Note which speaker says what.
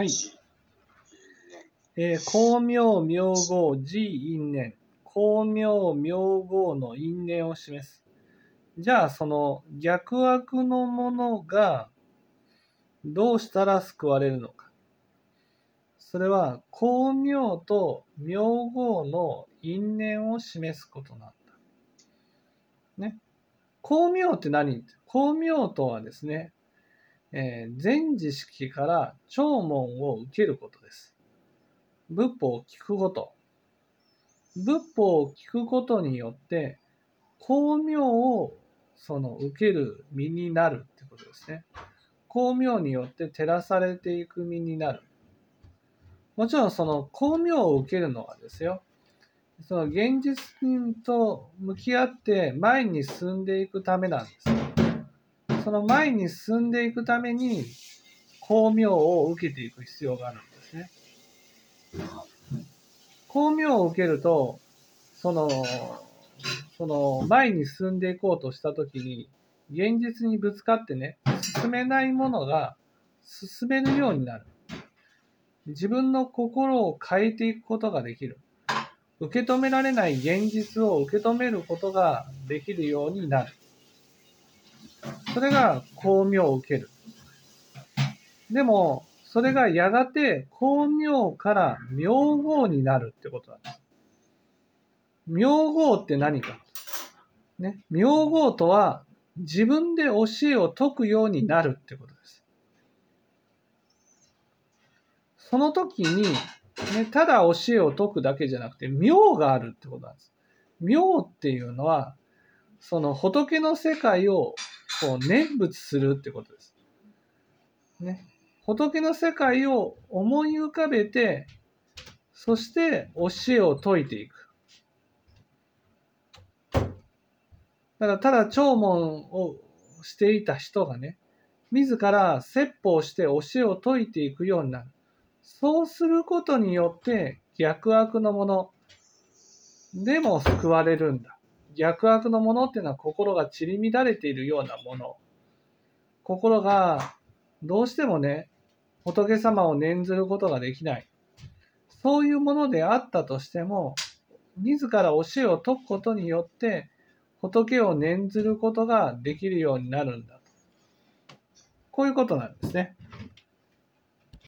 Speaker 1: はい。えー、光明明号字因縁。光明明号の因縁を示す。じゃあ、その逆悪のものがどうしたら救われるのか。それは、光明と明号の因縁を示すことなんだ。ね。光明って何？光明とはですね、えー、全知識から聴聞を受けることです。仏法を聞くこと。仏法を聞くことによって、光明をその受ける身になるってことですね。光明によって照らされていく身になる。もちろんその光明を受けるのはですよ。その現実と向き合って前に進んでいくためなんです。その前に進んでいくために、光明を受けていく必要があるんですね。光明を受けると、その、その前に進んでいこうとしたときに、現実にぶつかってね、進めないものが進めるようになる。自分の心を変えていくことができる。受け止められない現実を受け止めることができるようになる。それが光明を受ける。でも、それがやがて光明から明号になるってことなんです。明号って何か。ね。明号とは自分で教えを解くようになるってことです。その時に、ね、ただ教えを解くだけじゃなくて、明があるってことなんです。明っていうのは、その仏の世界をこう念仏するってことです。ね。仏の世界を思い浮かべて、そして教えを説いていく。だからただ聴聞をしていた人がね、自ら説法して教えを説いていくようになる。そうすることによって逆悪のものでも救われるんだ。逆悪のものっていうのは心が散り乱れているようなもの。心がどうしてもね、仏様を念ずることができない。そういうものであったとしても、自ら教えを解くことによって、仏を念ずることができるようになるんだ。こういうことなんですね。